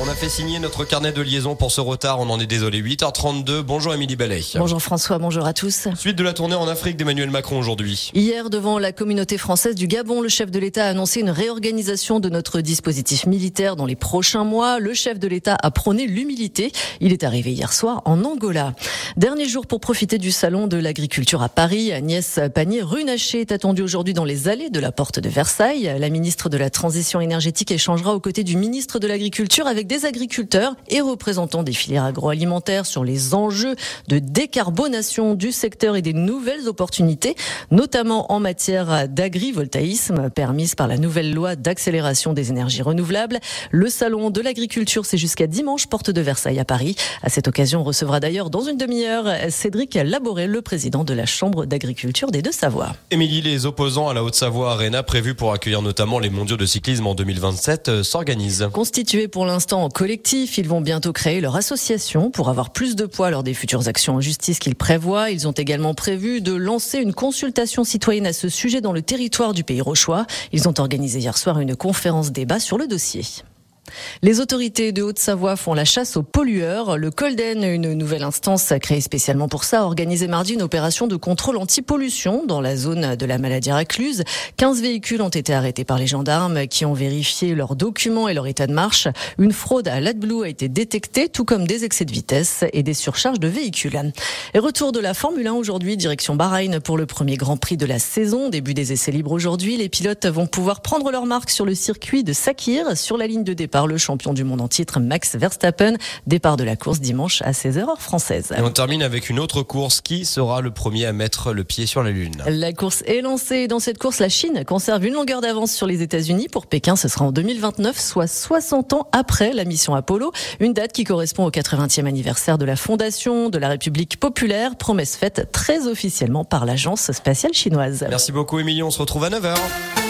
On a fait signer notre carnet de liaison pour ce retard, on en est désolé. 8h32, bonjour Émilie Ballet. Bonjour François, bonjour à tous. Suite de la tournée en Afrique d'Emmanuel Macron aujourd'hui. Hier, devant la communauté française du Gabon, le chef de l'État a annoncé une réorganisation de notre dispositif militaire dans les prochains mois. Le chef de l'État a prôné l'humilité. Il est arrivé hier soir en Angola. Dernier jour pour profiter du salon de l'agriculture à Paris. Agnès Pannier-Runacher est attendue aujourd'hui dans les allées de la porte de Versailles. La ministre de la Transition énergétique échangera aux côtés du ministre de l'Agriculture avec des agriculteurs et représentants des filières agroalimentaires sur les enjeux de décarbonation du secteur et des nouvelles opportunités, notamment en matière d'agrivoltaïsme permise par la nouvelle loi d'accélération des énergies renouvelables. Le salon de l'agriculture, c'est jusqu'à dimanche, porte de Versailles à Paris. À cette occasion, on recevra d'ailleurs dans une demi-heure Cédric Laboré, le président de la Chambre d'agriculture des Deux-Savoies. Émilie, les opposants à la Haute-Savoie Arena, prévus pour accueillir notamment les mondiaux de cyclisme en 2027, s'organisent. Constitués pour l'instant en collectif. Ils vont bientôt créer leur association pour avoir plus de poids lors des futures actions en justice qu'ils prévoient. Ils ont également prévu de lancer une consultation citoyenne à ce sujet dans le territoire du pays rochois. Ils ont organisé hier soir une conférence débat sur le dossier. Les autorités de Haute-Savoie font la chasse aux pollueurs. Le Colden, une nouvelle instance créée spécialement pour ça, a organisé mardi une opération de contrôle anti-pollution dans la zone de la maladie racluse. 15 véhicules ont été arrêtés par les gendarmes qui ont vérifié leurs documents et leur état de marche. Une fraude à l'AdBlue a été détectée, tout comme des excès de vitesse et des surcharges de véhicules. Et retour de la Formule 1 aujourd'hui, direction Bahreïn pour le premier Grand Prix de la saison. Début des essais libres aujourd'hui. Les pilotes vont pouvoir prendre leur marque sur le circuit de Sakir, sur la ligne de départ le champion du monde en titre Max Verstappen. Départ de la course dimanche à 16h heure française. Et on termine avec une autre course. Qui sera le premier à mettre le pied sur la Lune La course est lancée. Dans cette course, la Chine conserve une longueur d'avance sur les États-Unis. Pour Pékin, ce sera en 2029, soit 60 ans après la mission Apollo. Une date qui correspond au 80e anniversaire de la fondation de la République populaire. Promesse faite très officiellement par l'agence spatiale chinoise. Merci beaucoup, Émilie. On se retrouve à 9h.